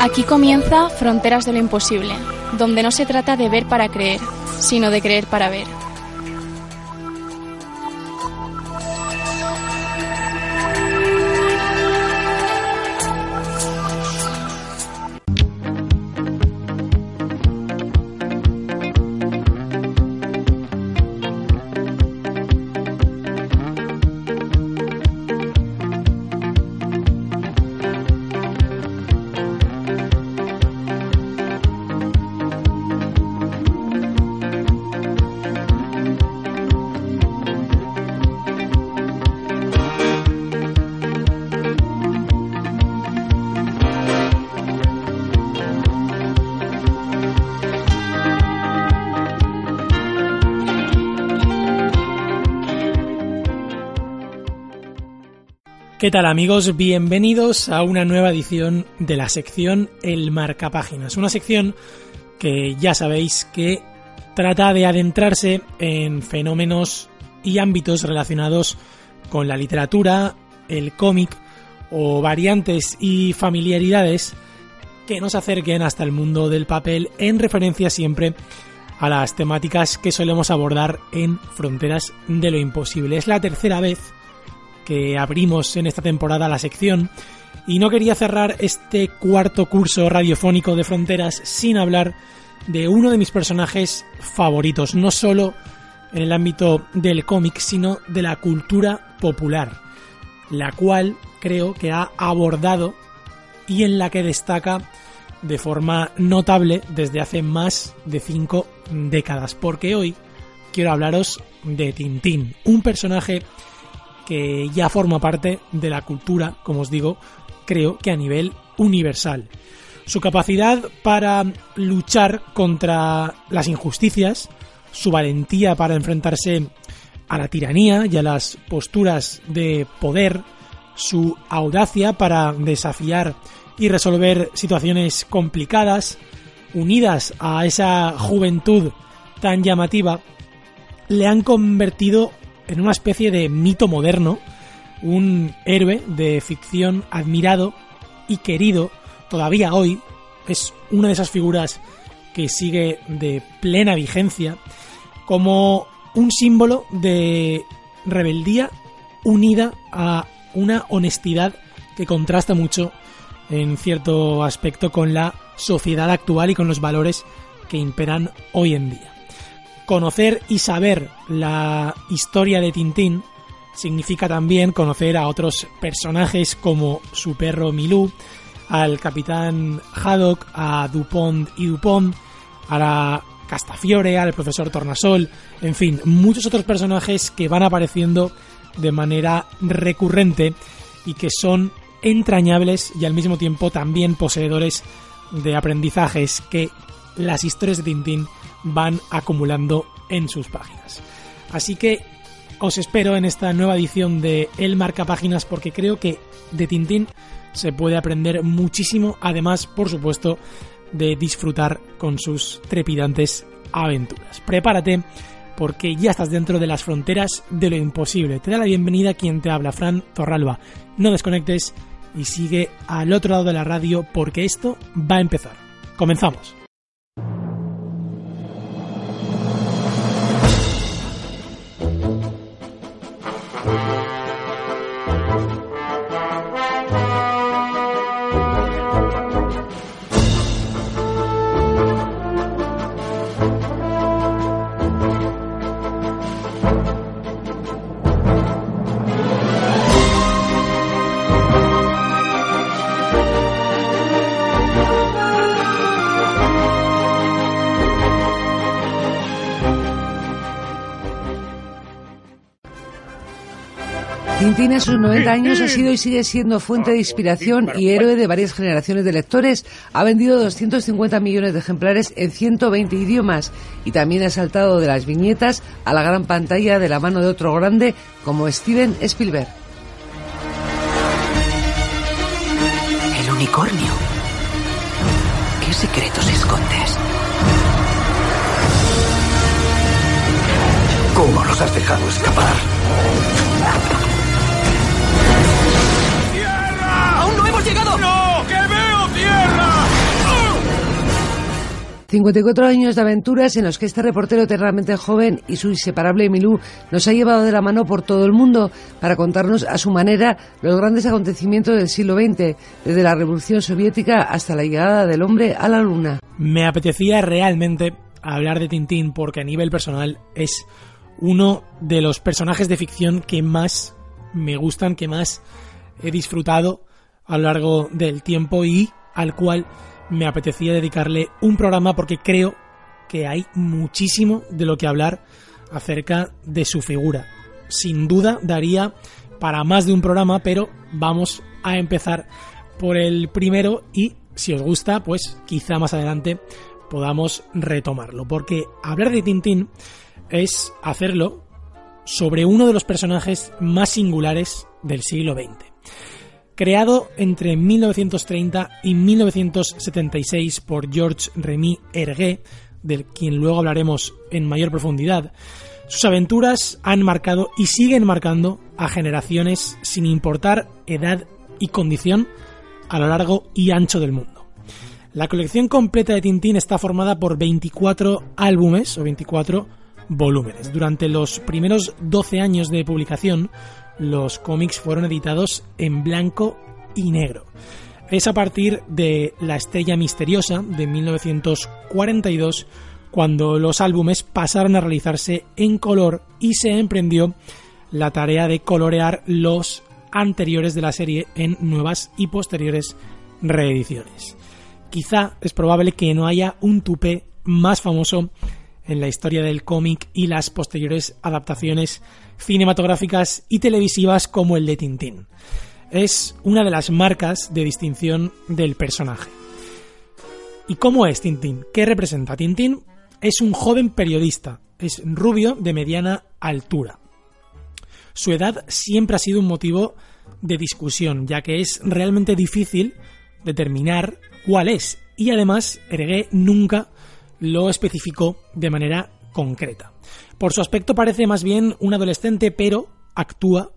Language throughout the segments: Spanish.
Aquí comienza Fronteras de lo Imposible, donde no se trata de ver para creer, sino de creer para ver. ¿Qué tal amigos? Bienvenidos a una nueva edición de la sección El Marcapáginas. Una sección que ya sabéis que trata de adentrarse en fenómenos y ámbitos relacionados con la literatura, el cómic o variantes y familiaridades que nos acerquen hasta el mundo del papel en referencia siempre a las temáticas que solemos abordar en Fronteras de lo Imposible. Es la tercera vez que abrimos en esta temporada la sección. Y no quería cerrar este cuarto curso radiofónico de Fronteras sin hablar de uno de mis personajes favoritos, no solo en el ámbito del cómic, sino de la cultura popular, la cual creo que ha abordado y en la que destaca de forma notable desde hace más de cinco décadas, porque hoy quiero hablaros de Tintín, un personaje que ya forma parte de la cultura, como os digo, creo que a nivel universal. Su capacidad para luchar contra las injusticias, su valentía para enfrentarse a la tiranía y a las posturas de poder, su audacia para desafiar y resolver situaciones complicadas, unidas a esa juventud tan llamativa, le han convertido en una especie de mito moderno, un héroe de ficción admirado y querido todavía hoy, es una de esas figuras que sigue de plena vigencia como un símbolo de rebeldía unida a una honestidad que contrasta mucho en cierto aspecto con la sociedad actual y con los valores que imperan hoy en día. Conocer y saber la historia de Tintín significa también conocer a otros personajes como su perro Milú, al capitán Haddock, a Dupont y Dupont, a la Castafiore, al profesor Tornasol, en fin, muchos otros personajes que van apareciendo de manera recurrente y que son entrañables y al mismo tiempo también poseedores de aprendizajes que las historias de Tintín van acumulando en sus páginas. Así que os espero en esta nueva edición de El Marca Páginas porque creo que de Tintín se puede aprender muchísimo, además, por supuesto, de disfrutar con sus trepidantes aventuras. Prepárate porque ya estás dentro de las fronteras de lo imposible. Te da la bienvenida quien te habla, Fran Torralba. No desconectes y sigue al otro lado de la radio porque esto va a empezar. Comenzamos. Tintín a sus 90 años ha sido y sigue siendo fuente de inspiración y héroe de varias generaciones de lectores. Ha vendido 250 millones de ejemplares en 120 idiomas y también ha saltado de las viñetas a la gran pantalla de la mano de otro grande como Steven Spielberg. El unicornio. ¿Qué secretos escondes? ¿Cómo los has dejado escapar? ¡No! ¡Que veo tierra! 54 años de aventuras en los que este reportero eternamente joven y su inseparable Milú nos ha llevado de la mano por todo el mundo para contarnos a su manera los grandes acontecimientos del siglo XX, desde la Revolución Soviética hasta la llegada del hombre a la Luna. Me apetecía realmente hablar de Tintín porque a nivel personal es uno de los personajes de ficción que más me gustan, que más he disfrutado a lo largo del tiempo y al cual me apetecía dedicarle un programa porque creo que hay muchísimo de lo que hablar acerca de su figura. Sin duda daría para más de un programa, pero vamos a empezar por el primero y si os gusta, pues quizá más adelante podamos retomarlo, porque hablar de Tintín es hacerlo sobre uno de los personajes más singulares del siglo XX. Creado entre 1930 y 1976 por George Remy Hergé, del quien luego hablaremos en mayor profundidad, sus aventuras han marcado y siguen marcando a generaciones sin importar edad y condición a lo largo y ancho del mundo. La colección completa de Tintín está formada por 24 álbumes o 24 volúmenes. Durante los primeros 12 años de publicación, los cómics fueron editados en blanco y negro. Es a partir de La Estrella Misteriosa de 1942 cuando los álbumes pasaron a realizarse en color y se emprendió la tarea de colorear los anteriores de la serie en nuevas y posteriores reediciones. Quizá es probable que no haya un tupé más famoso en la historia del cómic y las posteriores adaptaciones cinematográficas y televisivas como el de Tintín. Es una de las marcas de distinción del personaje. ¿Y cómo es Tintín? ¿Qué representa? Tintín es un joven periodista, es rubio de mediana altura. Su edad siempre ha sido un motivo de discusión, ya que es realmente difícil determinar cuál es, y además Hergé nunca lo especificó de manera concreta. Por su aspecto parece más bien un adolescente, pero actúa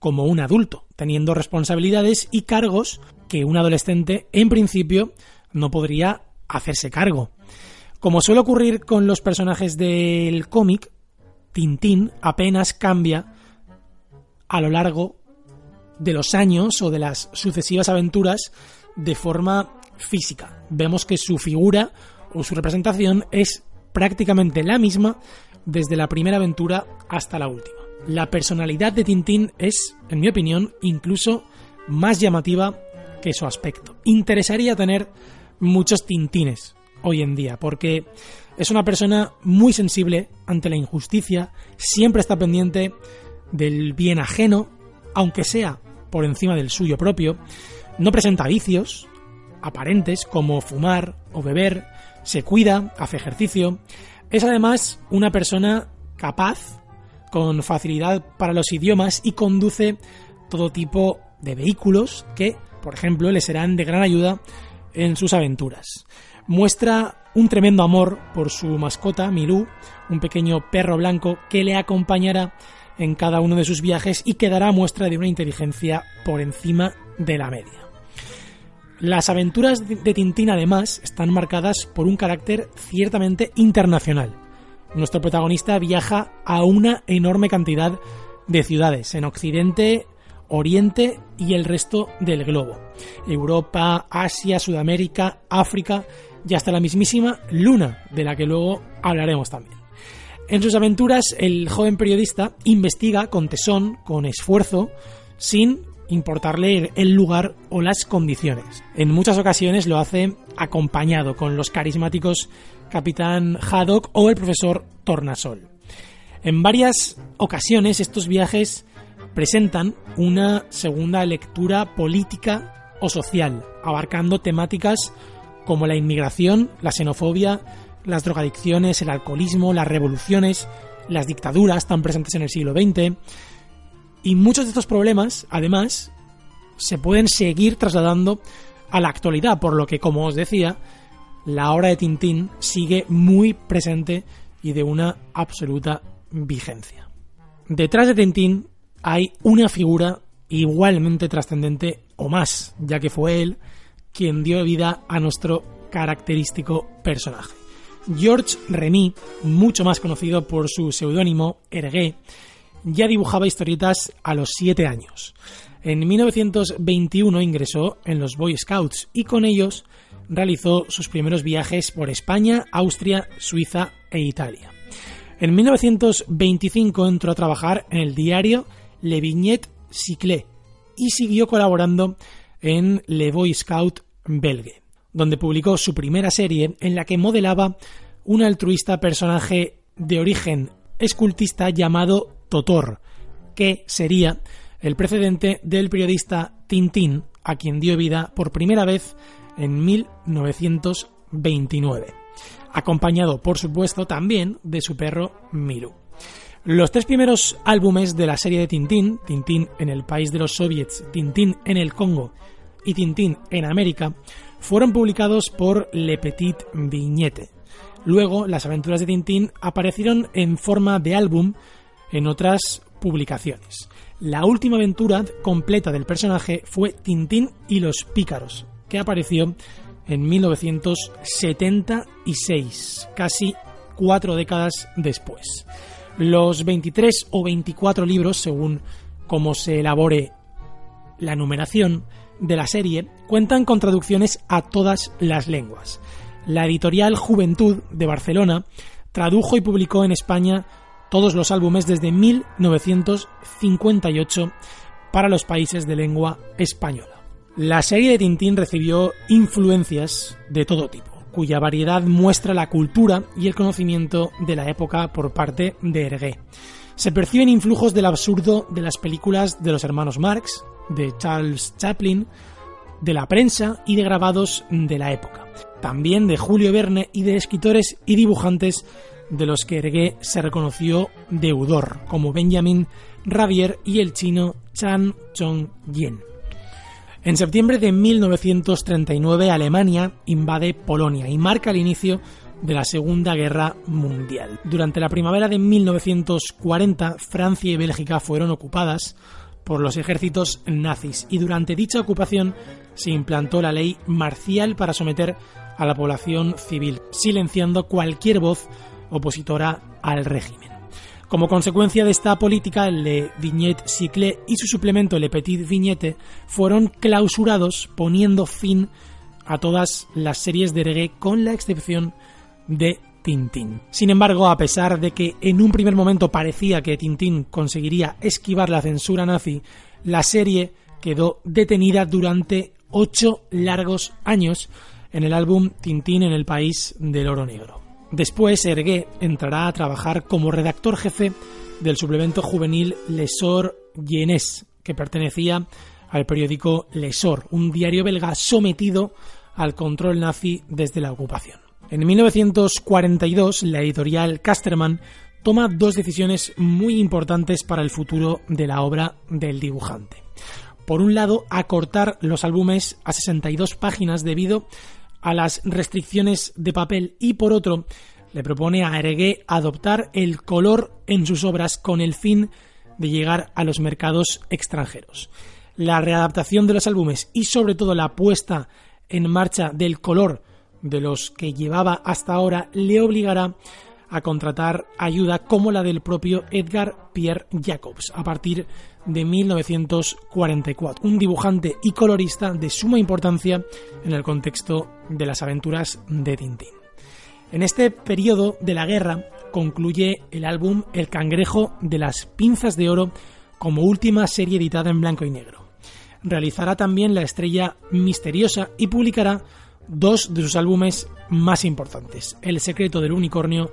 como un adulto, teniendo responsabilidades y cargos que un adolescente en principio no podría hacerse cargo. Como suele ocurrir con los personajes del cómic, Tintín apenas cambia a lo largo de los años o de las sucesivas aventuras de forma física. Vemos que su figura o su representación es prácticamente la misma desde la primera aventura hasta la última. La personalidad de Tintín es, en mi opinión, incluso más llamativa que su aspecto. Interesaría tener muchos Tintines hoy en día, porque es una persona muy sensible ante la injusticia, siempre está pendiente del bien ajeno, aunque sea por encima del suyo propio, no presenta vicios aparentes como fumar o beber, se cuida, hace ejercicio, es además una persona capaz, con facilidad para los idiomas y conduce todo tipo de vehículos que, por ejemplo, le serán de gran ayuda en sus aventuras. Muestra un tremendo amor por su mascota, Milú, un pequeño perro blanco que le acompañará en cada uno de sus viajes y que dará muestra de una inteligencia por encima de la media. Las aventuras de Tintín además están marcadas por un carácter ciertamente internacional. Nuestro protagonista viaja a una enorme cantidad de ciudades en Occidente, Oriente y el resto del globo. Europa, Asia, Sudamérica, África y hasta la mismísima Luna, de la que luego hablaremos también. En sus aventuras, el joven periodista investiga con tesón, con esfuerzo, sin importarle el lugar o las condiciones. En muchas ocasiones lo hace acompañado con los carismáticos Capitán Haddock o el profesor Tornasol. En varias ocasiones estos viajes presentan una segunda lectura política o social, abarcando temáticas como la inmigración, la xenofobia, las drogadicciones, el alcoholismo, las revoluciones, las dictaduras tan presentes en el siglo XX, y muchos de estos problemas, además, se pueden seguir trasladando a la actualidad, por lo que, como os decía, la obra de Tintín sigue muy presente y de una absoluta vigencia. Detrás de Tintín hay una figura igualmente trascendente o más, ya que fue él quien dio vida a nuestro característico personaje. George Remy, mucho más conocido por su seudónimo Hergé, ya dibujaba historietas a los 7 años. En 1921 ingresó en los Boy Scouts y con ellos realizó sus primeros viajes por España, Austria, Suiza e Italia. En 1925 entró a trabajar en el diario Le Vignette Cyclé y siguió colaborando en Le Boy Scout Belge, donde publicó su primera serie en la que modelaba un altruista personaje de origen escultista llamado Totor, que sería el precedente del periodista Tintín, a quien dio vida por primera vez en 1929, acompañado por supuesto también de su perro Miru. Los tres primeros álbumes de la serie de Tintín, Tintín en el país de los soviets, Tintín en el Congo y Tintín en América, fueron publicados por Le Petit Vignette. Luego, las aventuras de Tintín aparecieron en forma de álbum en otras publicaciones. La última aventura completa del personaje fue Tintín y los pícaros, que apareció en 1976, casi cuatro décadas después. Los 23 o 24 libros, según cómo se elabore la numeración de la serie, cuentan con traducciones a todas las lenguas. La editorial Juventud de Barcelona tradujo y publicó en España todos los álbumes desde 1958 para los países de lengua española. La serie de Tintín recibió influencias de todo tipo, cuya variedad muestra la cultura y el conocimiento de la época por parte de Hergé. Se perciben influjos del absurdo de las películas de los hermanos Marx, de Charles Chaplin, de la prensa y de grabados de la época. También de Julio Verne y de escritores y dibujantes de los que Hergé se reconoció deudor, como Benjamin Ravier y el chino Chan Chong-yen. En septiembre de 1939 Alemania invade Polonia y marca el inicio de la Segunda Guerra Mundial. Durante la primavera de 1940 Francia y Bélgica fueron ocupadas por los ejércitos nazis y durante dicha ocupación se implantó la ley marcial para someter a la población civil, silenciando cualquier voz opositora al régimen. Como consecuencia de esta política, Le Vignette Cycle y su suplemento Le Petit Vignette fueron clausurados, poniendo fin a todas las series de reggae con la excepción de Tintín. Sin embargo, a pesar de que en un primer momento parecía que Tintín conseguiría esquivar la censura nazi, la serie quedó detenida durante ocho largos años en el álbum Tintín en el País del Oro Negro. Después, Hergé entrará a trabajar como redactor jefe del suplemento juvenil Lesor Jeunesse, que pertenecía al periódico Lesor, un diario belga sometido al control nazi desde la ocupación. En 1942, la editorial Casterman toma dos decisiones muy importantes para el futuro de la obra del dibujante. Por un lado, acortar los álbumes a 62 páginas debido a las restricciones de papel y por otro le propone a Hergé adoptar el color en sus obras con el fin de llegar a los mercados extranjeros. La readaptación de los álbumes y sobre todo la puesta en marcha del color de los que llevaba hasta ahora le obligará a contratar ayuda como la del propio Edgar Pierre Jacobs a partir de 1944, un dibujante y colorista de suma importancia en el contexto de las aventuras de Tintín. En este periodo de la guerra concluye el álbum El cangrejo de las pinzas de oro como última serie editada en blanco y negro. Realizará también La estrella misteriosa y publicará dos de sus álbumes más importantes, El secreto del unicornio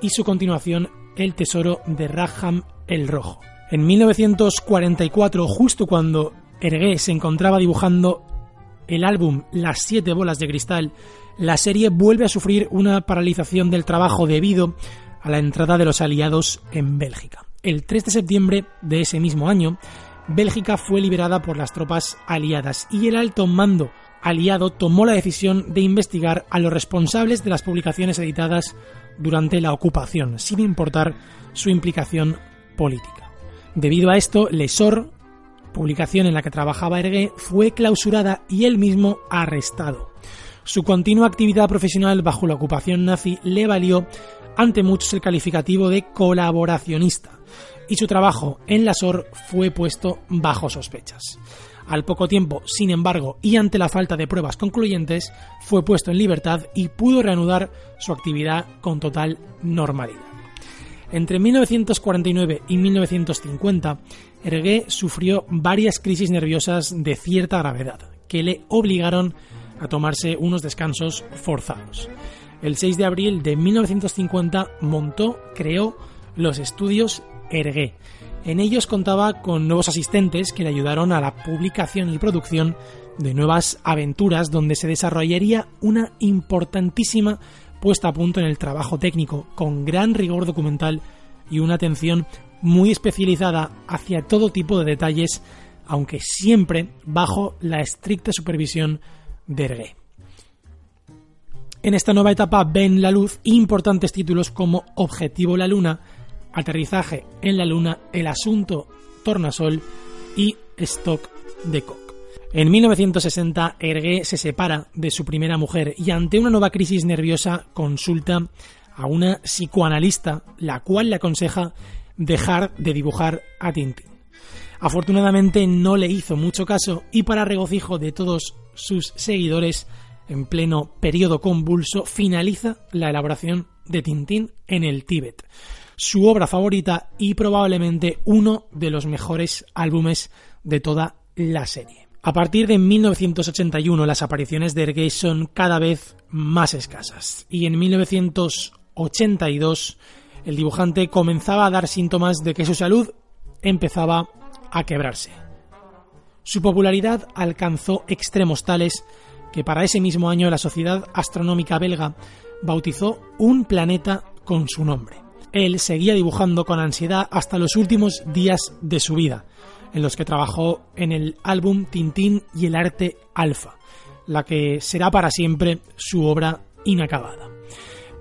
y su continuación El tesoro de Raham el Rojo. En 1944, justo cuando Hergé se encontraba dibujando el álbum Las siete bolas de cristal, la serie vuelve a sufrir una paralización del trabajo debido a la entrada de los aliados en Bélgica. El 3 de septiembre de ese mismo año, Bélgica fue liberada por las tropas aliadas y el alto mando aliado tomó la decisión de investigar a los responsables de las publicaciones editadas durante la ocupación, sin importar su implicación política. Debido a esto, Lesor, publicación en la que trabajaba Hergé, fue clausurada y él mismo arrestado. Su continua actividad profesional bajo la ocupación nazi le valió ante muchos el calificativo de colaboracionista, y su trabajo en la SOR fue puesto bajo sospechas. Al poco tiempo, sin embargo, y ante la falta de pruebas concluyentes, fue puesto en libertad y pudo reanudar su actividad con total normalidad. Entre 1949 y 1950, Hergé sufrió varias crisis nerviosas de cierta gravedad, que le obligaron a tomarse unos descansos forzados. El 6 de abril de 1950 montó, creó los estudios Hergé, en ellos contaba con nuevos asistentes que le ayudaron a la publicación y producción de nuevas aventuras donde se desarrollaría una importantísima puesta a punto en el trabajo técnico, con gran rigor documental y una atención muy especializada hacia todo tipo de detalles, aunque siempre bajo la estricta supervisión de Ergué. En esta nueva etapa ven la luz importantes títulos como Objetivo la Luna, Aterrizaje en la Luna, El asunto Tornasol y Stock de Koch. En 1960, Hergé se separa de su primera mujer y ante una nueva crisis nerviosa consulta a una psicoanalista, la cual le aconseja dejar de dibujar a Tintín. Afortunadamente no le hizo mucho caso y para regocijo de todos sus seguidores, en pleno periodo convulso, finaliza la elaboración de Tintín en el Tíbet su obra favorita y probablemente uno de los mejores álbumes de toda la serie. A partir de 1981 las apariciones de Erguey son cada vez más escasas. Y en 1982 el dibujante comenzaba a dar síntomas de que su salud empezaba a quebrarse. Su popularidad alcanzó extremos tales que para ese mismo año la Sociedad Astronómica Belga bautizó un planeta con su nombre. Él seguía dibujando con ansiedad hasta los últimos días de su vida, en los que trabajó en el álbum Tintín y el arte alfa, la que será para siempre su obra inacabada.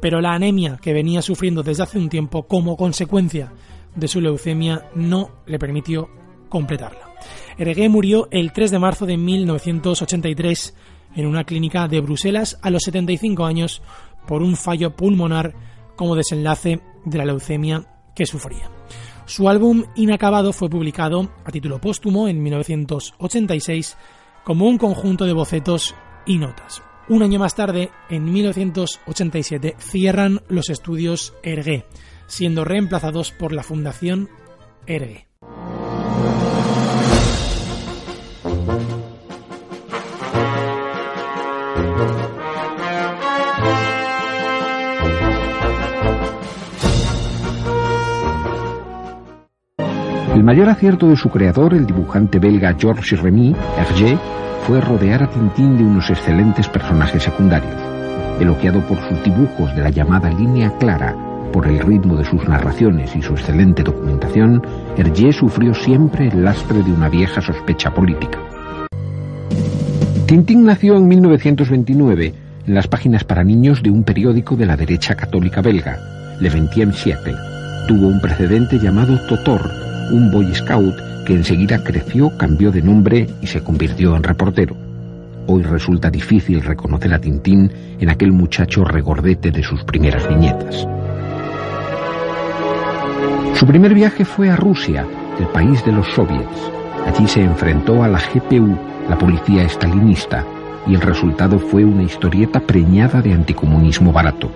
Pero la anemia que venía sufriendo desde hace un tiempo como consecuencia de su leucemia no le permitió completarla. Hergé murió el 3 de marzo de 1983 en una clínica de Bruselas a los 75 años por un fallo pulmonar como desenlace de la leucemia que sufría. Su álbum Inacabado fue publicado a título póstumo en 1986 como un conjunto de bocetos y notas. Un año más tarde, en 1987, cierran los estudios Ergué, siendo reemplazados por la Fundación Ergué. Mayor acierto de su creador, el dibujante belga Georges Remy, Hergé, fue rodear a Tintín de unos excelentes personajes secundarios. Elogiado por sus dibujos de la llamada línea clara, por el ritmo de sus narraciones y su excelente documentación, Hergé sufrió siempre el lastre de una vieja sospecha política. Tintín nació en 1929 en las páginas para niños de un periódico de la derecha católica belga, Le Vingtième Siècle. Tuvo un precedente llamado Totor, un Boy Scout que enseguida creció, cambió de nombre y se convirtió en reportero. Hoy resulta difícil reconocer a Tintín en aquel muchacho regordete de sus primeras viñetas. Su primer viaje fue a Rusia, el país de los soviets. Allí se enfrentó a la GPU, la policía estalinista, y el resultado fue una historieta preñada de anticomunismo barato.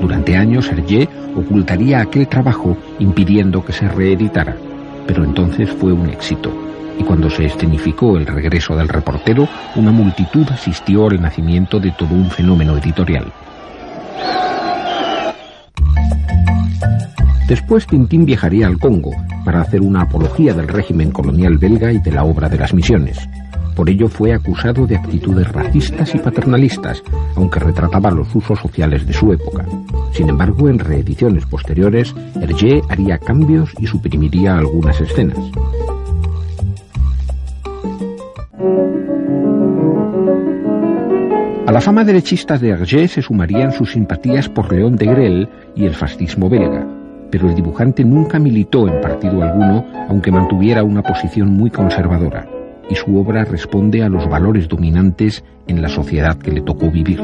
Durante años Hergé ocultaría aquel trabajo impidiendo que se reeditara pero entonces fue un éxito. Y cuando se escenificó el regreso del reportero, una multitud asistió al nacimiento de todo un fenómeno editorial. Después Tintín viajaría al Congo para hacer una apología del régimen colonial belga y de la obra de las misiones. Por ello fue acusado de actitudes racistas y paternalistas, aunque retrataba los usos sociales de su época. Sin embargo, en reediciones posteriores, Hergé haría cambios y suprimiría algunas escenas. A la fama derechista de Hergé se sumarían sus simpatías por León de Grel y el fascismo belga, pero el dibujante nunca militó en partido alguno, aunque mantuviera una posición muy conservadora. Y su obra responde a los valores dominantes en la sociedad que le tocó vivir.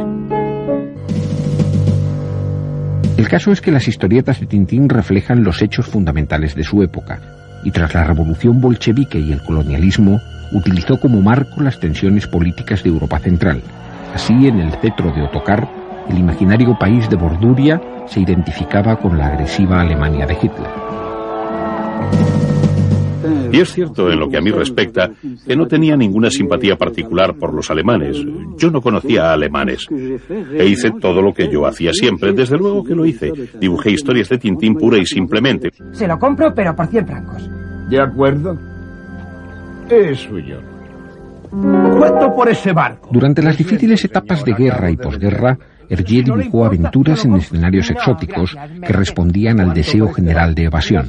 El caso es que las historietas de Tintín reflejan los hechos fundamentales de su época, y tras la revolución bolchevique y el colonialismo, utilizó como marco las tensiones políticas de Europa Central. Así, en el cetro de Otokar, el imaginario país de Borduria se identificaba con la agresiva Alemania de Hitler. Y es cierto, en lo que a mí respecta, que no tenía ninguna simpatía particular por los alemanes. Yo no conocía a alemanes. E hice todo lo que yo hacía siempre, desde luego que lo hice. Dibujé historias de Tintín pura y simplemente. Se lo compro, pero por 100 francos. ¿De acuerdo? Es suyo. ¿Cuánto por ese barco? Durante las difíciles etapas de guerra y posguerra, Hergé dibujó aventuras en escenarios exóticos que respondían al deseo general de evasión.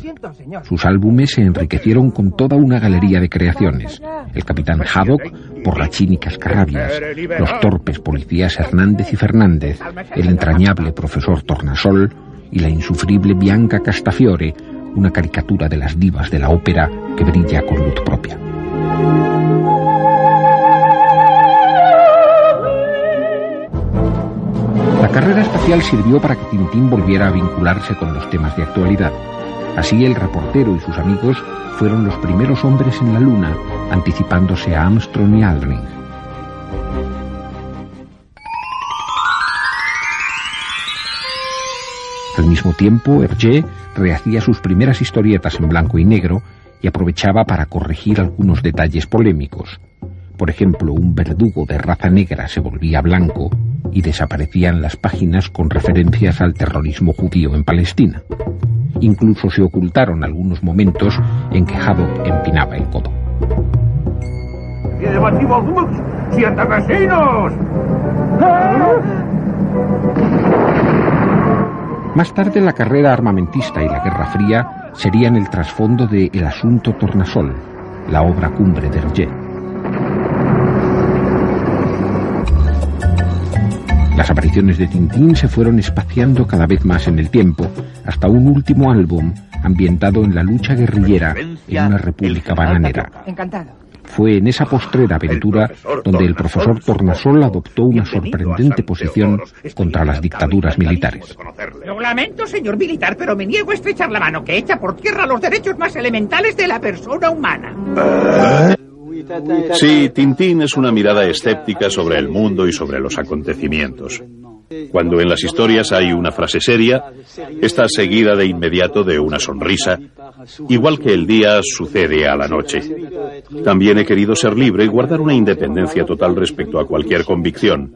Sus álbumes se enriquecieron con toda una galería de creaciones. El capitán Haddock, Porrachín y Cascarrabias, los torpes policías Hernández y Fernández, el entrañable profesor Tornasol y la insufrible Bianca Castafiore, una caricatura de las divas de la ópera que brilla con luz propia. La carrera espacial sirvió para que Tintín volviera a vincularse con los temas de actualidad. Así el reportero y sus amigos fueron los primeros hombres en la Luna, anticipándose a Armstrong y Aldrin. Al mismo tiempo, Hergé rehacía sus primeras historietas en blanco y negro y aprovechaba para corregir algunos detalles polémicos. Por ejemplo, un verdugo de raza negra se volvía blanco y desaparecían las páginas con referencias al terrorismo judío en Palestina. Incluso se ocultaron algunos momentos en que Haddock empinaba el codo. Más tarde la carrera armamentista y la Guerra Fría serían el trasfondo de El asunto Tornasol, la obra cumbre de Hergé. Las apariciones de Tintín se fueron espaciando cada vez más en el tiempo, hasta un último álbum ambientado en la lucha guerrillera en una república bananera. Fue en esa postrera aventura donde el profesor Tornasol adoptó una sorprendente posición contra las dictaduras militares. Lo lamento, señor militar, pero me niego a estrechar la mano que echa por tierra los derechos más elementales de la persona humana. Sí, Tintín es una mirada escéptica sobre el mundo y sobre los acontecimientos. Cuando en las historias hay una frase seria, está seguida de inmediato de una sonrisa, igual que el día sucede a la noche. También he querido ser libre y guardar una independencia total respecto a cualquier convicción.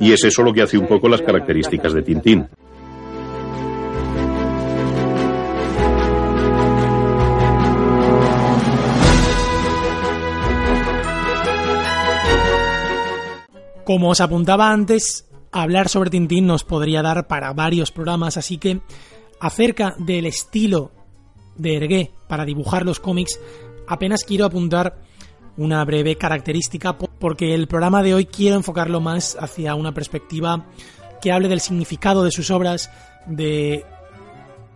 Y es eso lo que hace un poco las características de Tintín. Como os apuntaba antes, hablar sobre Tintín nos podría dar para varios programas, así que acerca del estilo de Hergé para dibujar los cómics, apenas quiero apuntar una breve característica porque el programa de hoy quiero enfocarlo más hacia una perspectiva que hable del significado de sus obras, de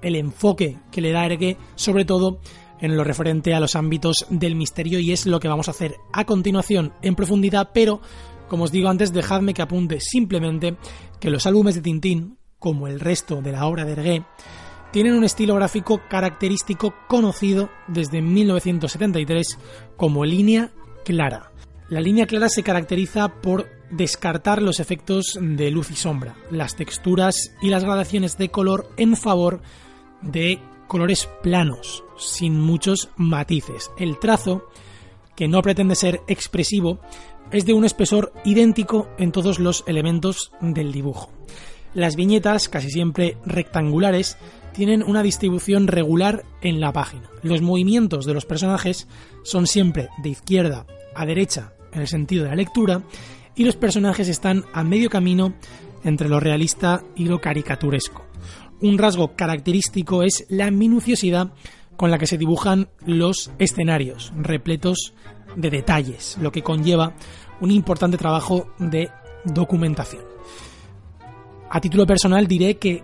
el enfoque que le da Hergé, sobre todo en lo referente a los ámbitos del misterio y es lo que vamos a hacer a continuación en profundidad, pero como os digo antes, dejadme que apunte simplemente que los álbumes de Tintín, como el resto de la obra de Hergé, tienen un estilo gráfico característico conocido desde 1973 como línea clara. La línea clara se caracteriza por descartar los efectos de luz y sombra, las texturas y las gradaciones de color en favor de colores planos, sin muchos matices. El trazo, que no pretende ser expresivo, es de un espesor idéntico en todos los elementos del dibujo. Las viñetas, casi siempre rectangulares, tienen una distribución regular en la página. Los movimientos de los personajes son siempre de izquierda a derecha en el sentido de la lectura y los personajes están a medio camino entre lo realista y lo caricaturesco. Un rasgo característico es la minuciosidad con la que se dibujan los escenarios, repletos de detalles, lo que conlleva un importante trabajo de documentación. A título personal diré que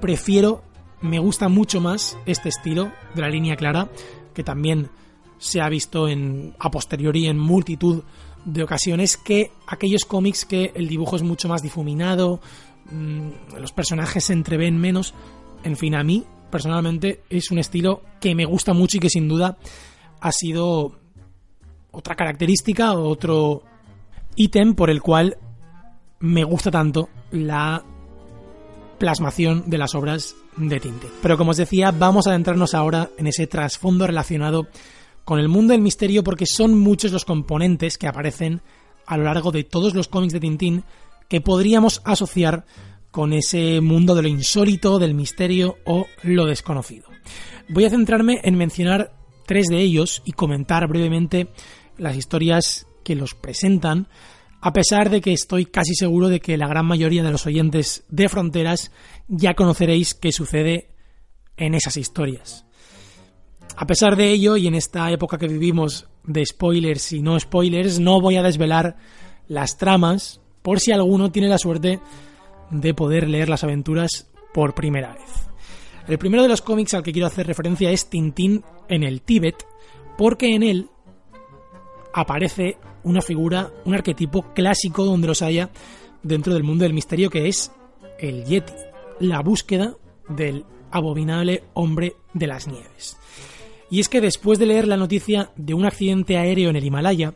prefiero, me gusta mucho más este estilo de la línea clara, que también se ha visto en, a posteriori en multitud de ocasiones que aquellos cómics que el dibujo es mucho más difuminado, mm, los personajes se entreven menos. En fin, a mí personalmente es un estilo que me gusta mucho y que sin duda ha sido otra característica otro ítem por el cual me gusta tanto la plasmación de las obras de Tinte. Pero como os decía, vamos a adentrarnos ahora en ese trasfondo relacionado con el mundo del misterio porque son muchos los componentes que aparecen a lo largo de todos los cómics de Tintín que podríamos asociar con ese mundo de lo insólito, del misterio o lo desconocido. Voy a centrarme en mencionar tres de ellos y comentar brevemente las historias que los presentan, a pesar de que estoy casi seguro de que la gran mayoría de los oyentes de Fronteras ya conoceréis qué sucede en esas historias. A pesar de ello, y en esta época que vivimos de spoilers y no spoilers, no voy a desvelar las tramas por si alguno tiene la suerte de poder leer las aventuras por primera vez. El primero de los cómics al que quiero hacer referencia es Tintín en el Tíbet, porque en él aparece una figura, un arquetipo clásico donde los haya dentro del mundo del misterio que es el Yeti, la búsqueda del abominable hombre de las nieves. Y es que después de leer la noticia de un accidente aéreo en el Himalaya,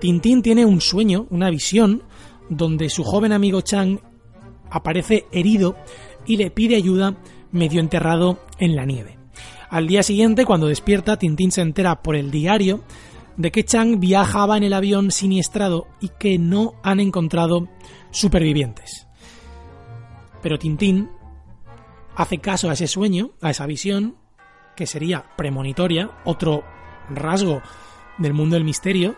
Tintín tiene un sueño, una visión, donde su joven amigo Chang aparece herido y le pide ayuda medio enterrado en la nieve. Al día siguiente, cuando despierta, Tintín se entera por el diario de que Chang viajaba en el avión siniestrado y que no han encontrado supervivientes. Pero Tintín hace caso a ese sueño, a esa visión, que sería premonitoria, otro rasgo del mundo del misterio,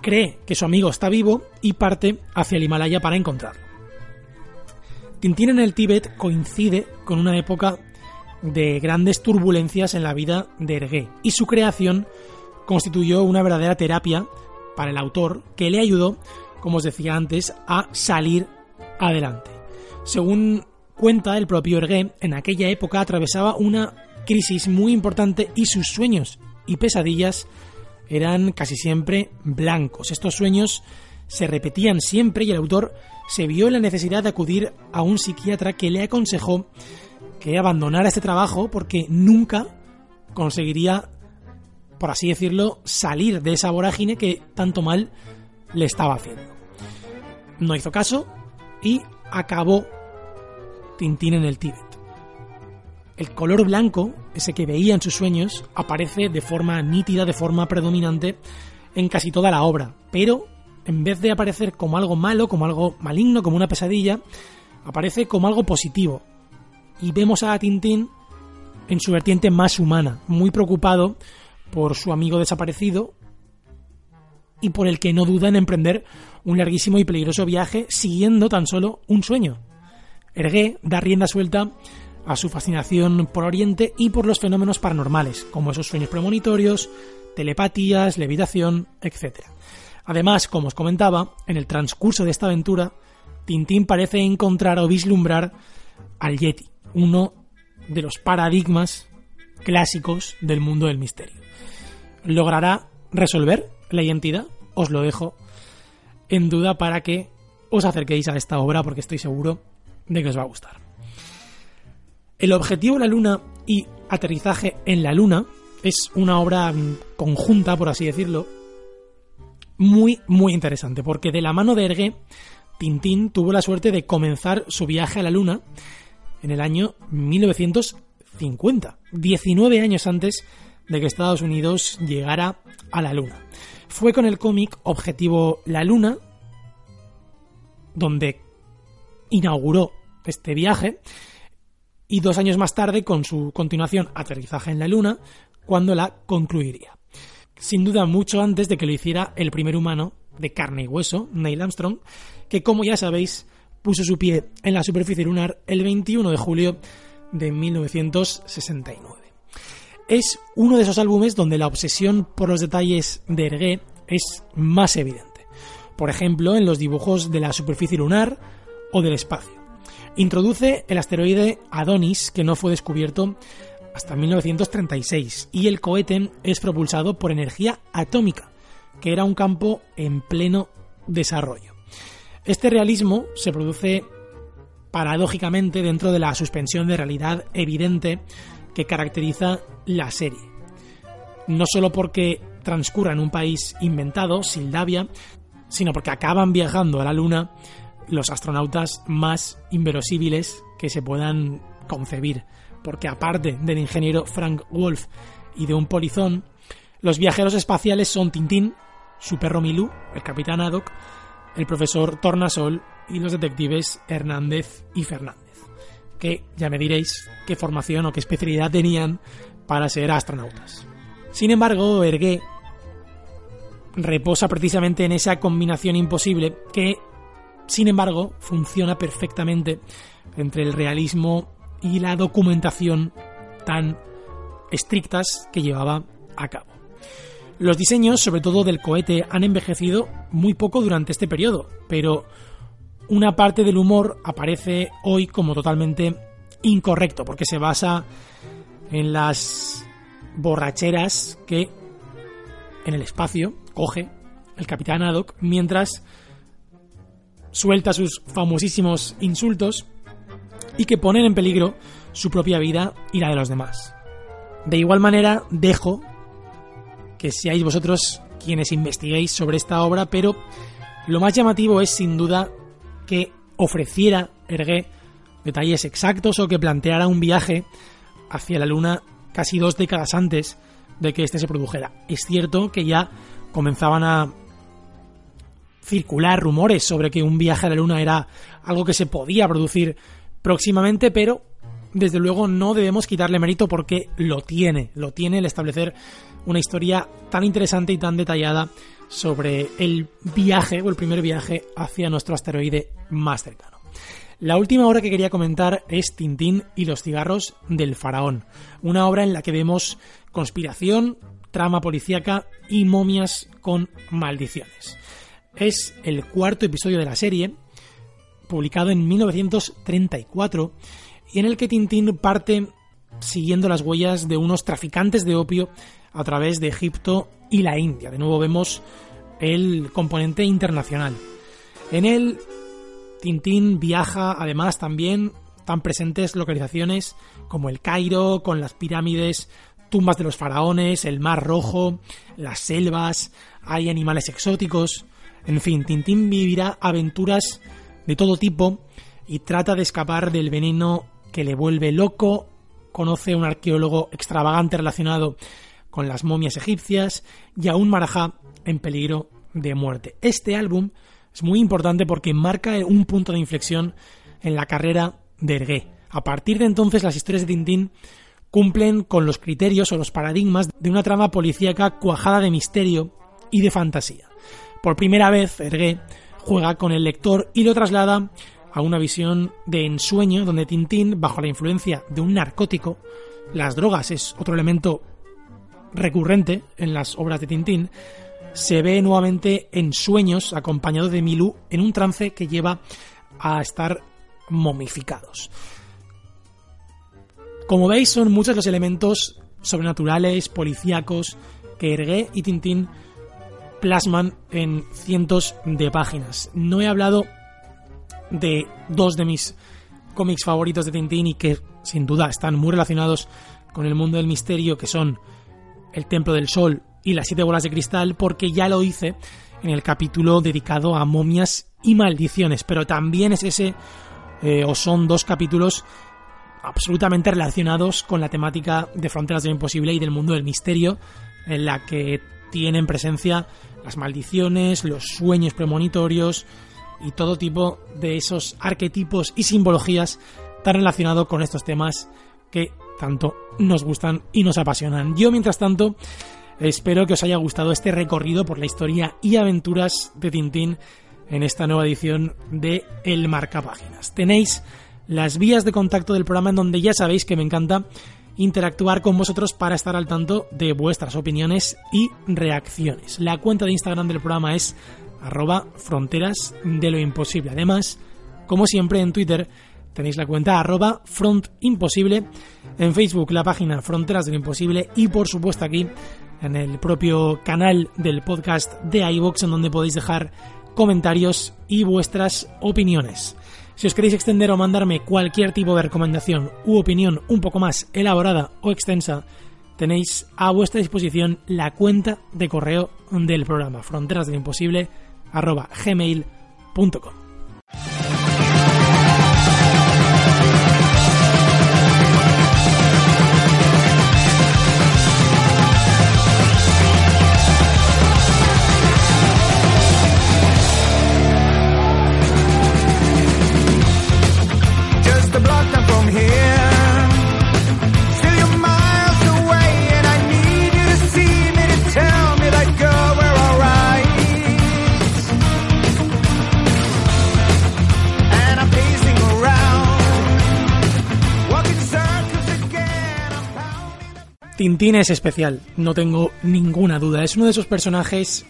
cree que su amigo está vivo y parte hacia el Himalaya para encontrarlo. Tintín en el Tíbet coincide con una época de grandes turbulencias en la vida de Ergué y su creación constituyó una verdadera terapia para el autor que le ayudó, como os decía antes, a salir adelante. Según cuenta el propio Ergué, en aquella época atravesaba una crisis muy importante y sus sueños y pesadillas eran casi siempre blancos. Estos sueños se repetían siempre y el autor se vio en la necesidad de acudir a un psiquiatra que le aconsejó que abandonara este trabajo porque nunca conseguiría por así decirlo, salir de esa vorágine que tanto mal le estaba haciendo. No hizo caso y acabó Tintín en el Tíbet. El color blanco, ese que veía en sus sueños, aparece de forma nítida, de forma predominante en casi toda la obra, pero en vez de aparecer como algo malo, como algo maligno, como una pesadilla, aparece como algo positivo. Y vemos a Tintín en su vertiente más humana, muy preocupado por su amigo desaparecido y por el que no duda en emprender un larguísimo y peligroso viaje siguiendo tan solo un sueño. Ergué da rienda suelta a su fascinación por Oriente y por los fenómenos paranormales, como esos sueños premonitorios, telepatías, levitación, etc. Además, como os comentaba, en el transcurso de esta aventura, Tintín parece encontrar o vislumbrar al Yeti, uno de los paradigmas clásicos del mundo del misterio. ¿Logrará resolver la identidad? Os lo dejo en duda para que os acerquéis a esta obra porque estoy seguro de que os va a gustar. El objetivo la Luna y aterrizaje en la Luna es una obra conjunta, por así decirlo, muy, muy interesante, porque de la mano de Ergué, Tintín tuvo la suerte de comenzar su viaje a la Luna en el año 1950, 19 años antes de que Estados Unidos llegara a la Luna. Fue con el cómic Objetivo La Luna, donde inauguró este viaje, y dos años más tarde con su continuación Aterrizaje en la Luna, cuando la concluiría. Sin duda mucho antes de que lo hiciera el primer humano de carne y hueso, Neil Armstrong, que como ya sabéis puso su pie en la superficie lunar el 21 de julio de 1969 es uno de esos álbumes donde la obsesión por los detalles de Ergué es más evidente. Por ejemplo, en los dibujos de la superficie lunar o del espacio. Introduce el asteroide Adonis, que no fue descubierto hasta 1936 y el cohete es propulsado por energía atómica, que era un campo en pleno desarrollo. Este realismo se produce paradójicamente dentro de la suspensión de realidad evidente que caracteriza la serie. No solo porque transcurra en un país inventado, Sildavia, sino porque acaban viajando a la Luna los astronautas más inverosímiles que se puedan concebir. Porque aparte del ingeniero Frank Wolf y de un polizón, los viajeros espaciales son Tintín, su perro Milú, el capitán Haddock, el profesor Tornasol y los detectives Hernández y Fernández. Que ya me diréis qué formación o qué especialidad tenían para ser astronautas. Sin embargo, Ergué reposa precisamente en esa combinación imposible que, sin embargo, funciona perfectamente entre el realismo y la documentación tan estrictas que llevaba a cabo. Los diseños, sobre todo del cohete, han envejecido muy poco durante este periodo, pero una parte del humor aparece hoy como totalmente incorrecto, porque se basa en las borracheras que en el espacio coge el capitán Haddock mientras suelta sus famosísimos insultos y que ponen en peligro su propia vida y la de los demás. De igual manera, dejo que seáis vosotros quienes investiguéis sobre esta obra, pero lo más llamativo es sin duda que ofreciera Ergué detalles exactos o que planteara un viaje hacia la Luna casi dos décadas antes de que éste se produjera. Es cierto que ya comenzaban a circular rumores sobre que un viaje a la Luna era algo que se podía producir próximamente, pero desde luego no debemos quitarle mérito porque lo tiene, lo tiene el establecer una historia tan interesante y tan detallada sobre el viaje o el primer viaje hacia nuestro asteroide más cercano. La última obra que quería comentar es Tintín y los cigarros del faraón, una obra en la que vemos conspiración, trama policíaca y momias con maldiciones. Es el cuarto episodio de la serie, publicado en 1934, y en el que Tintín parte siguiendo las huellas de unos traficantes de opio a través de Egipto y la India. De nuevo vemos el componente internacional. En él, Tintín viaja además también tan presentes localizaciones como el Cairo, con las pirámides, tumbas de los faraones, el Mar Rojo, las selvas, hay animales exóticos. En fin, Tintín vivirá aventuras de todo tipo y trata de escapar del veneno que le vuelve loco. Conoce a un arqueólogo extravagante relacionado con las momias egipcias y a un marajá en peligro de muerte. Este álbum es muy importante porque marca un punto de inflexión en la carrera de Ergué. A partir de entonces las historias de Tintín cumplen con los criterios o los paradigmas de una trama policíaca cuajada de misterio y de fantasía. Por primera vez, Ergué juega con el lector y lo traslada a una visión de ensueño donde Tintín, bajo la influencia de un narcótico, las drogas es otro elemento recurrente en las obras de Tintín, se ve nuevamente en sueños acompañado de Milú en un trance que lleva a estar momificados. Como veis, son muchos los elementos sobrenaturales, policíacos, que Ergué y Tintín plasman en cientos de páginas. No he hablado de dos de mis cómics favoritos de Tintín y que sin duda están muy relacionados con el mundo del misterio, que son El Templo del Sol y Las Siete Bolas de Cristal, porque ya lo hice en el capítulo dedicado a momias y maldiciones, pero también es ese, eh, o son dos capítulos absolutamente relacionados con la temática de Fronteras de lo Imposible y del mundo del misterio, en la que tienen presencia las maldiciones, los sueños premonitorios y todo tipo de esos arquetipos y simbologías tan relacionados con estos temas que tanto nos gustan y nos apasionan. Yo, mientras tanto, espero que os haya gustado este recorrido por la historia y aventuras de Tintín en esta nueva edición de El Marcapáginas. Tenéis las vías de contacto del programa en donde ya sabéis que me encanta interactuar con vosotros para estar al tanto de vuestras opiniones y reacciones. La cuenta de Instagram del programa es arroba fronteras de lo imposible. Además, como siempre en Twitter, tenéis la cuenta arroba frontimposible, en Facebook la página Fronteras del Imposible y por supuesto aquí en el propio canal del podcast de iVox en donde podéis dejar comentarios y vuestras opiniones. Si os queréis extender o mandarme cualquier tipo de recomendación u opinión un poco más elaborada o extensa, tenéis a vuestra disposición la cuenta de correo del programa fronterasdelimposible.gmail.com Tintín es especial, no tengo ninguna duda. Es uno de esos personajes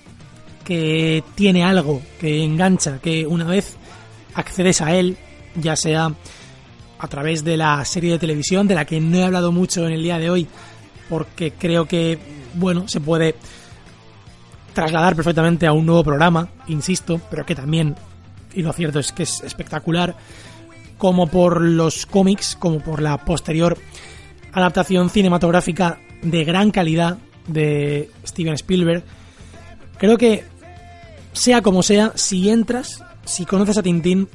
que tiene algo, que engancha, que una vez accedes a él, ya sea a través de la serie de televisión, de la que no he hablado mucho en el día de hoy, porque creo que, bueno, se puede trasladar perfectamente a un nuevo programa, insisto, pero que también, y lo cierto es que es espectacular, como por los cómics, como por la posterior adaptación cinematográfica de gran calidad de Steven Spielberg. Creo que, sea como sea, si entras, si conoces a Tintín,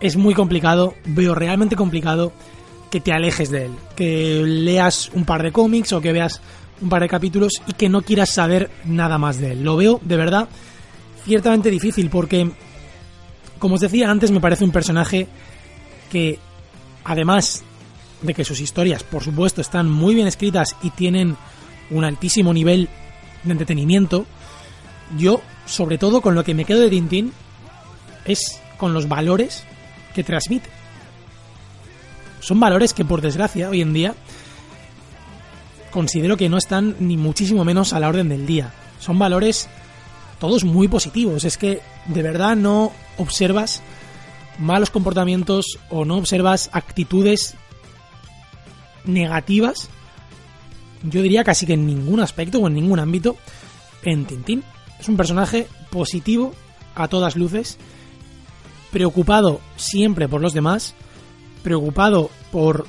es muy complicado, veo realmente complicado que te alejes de él, que leas un par de cómics o que veas un par de capítulos y que no quieras saber nada más de él. Lo veo, de verdad, ciertamente difícil porque, como os decía antes, me parece un personaje que, además de que sus historias, por supuesto, están muy bien escritas y tienen un altísimo nivel de entretenimiento, yo, sobre todo, con lo que me quedo de Tintín es con los valores que transmite. Son valores que, por desgracia, hoy en día considero que no están ni muchísimo menos a la orden del día. Son valores todos muy positivos. Es que de verdad no observas malos comportamientos o no observas actitudes negativas, yo diría casi que en ningún aspecto o en ningún ámbito en Tintín. Es un personaje positivo a todas luces, preocupado siempre por los demás, preocupado por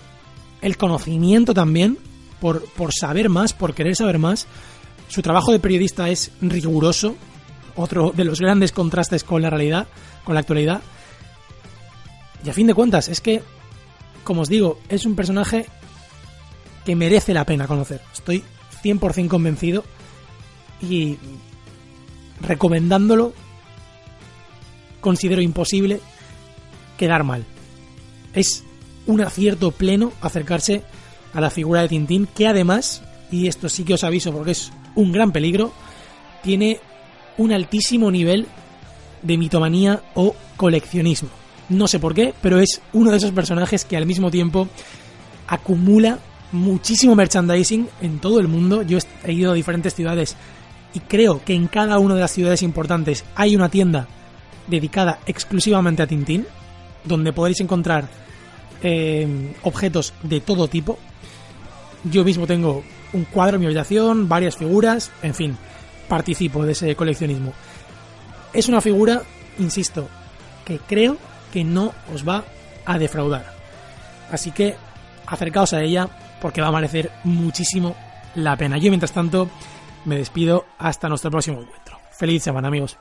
el conocimiento también, por, por saber más, por querer saber más. Su trabajo de periodista es riguroso, otro de los grandes contrastes con la realidad, con la actualidad. Y a fin de cuentas, es que, como os digo, es un personaje que merece la pena conocer. Estoy 100% convencido y recomendándolo considero imposible quedar mal. Es un acierto pleno acercarse a la figura de Tintín que además, y esto sí que os aviso porque es un gran peligro, tiene un altísimo nivel de mitomanía o coleccionismo. No sé por qué, pero es uno de esos personajes que al mismo tiempo acumula muchísimo merchandising en todo el mundo. Yo he ido a diferentes ciudades y creo que en cada una de las ciudades importantes hay una tienda dedicada exclusivamente a Tintín, donde podréis encontrar eh, objetos de todo tipo. Yo mismo tengo un cuadro en mi habitación, varias figuras, en fin, participo de ese coleccionismo. Es una figura, insisto, que creo que no os va a defraudar. Así que acercaos a ella, porque va a merecer muchísimo la pena. Yo, mientras tanto, me despido hasta nuestro próximo encuentro. Feliz semana, amigos.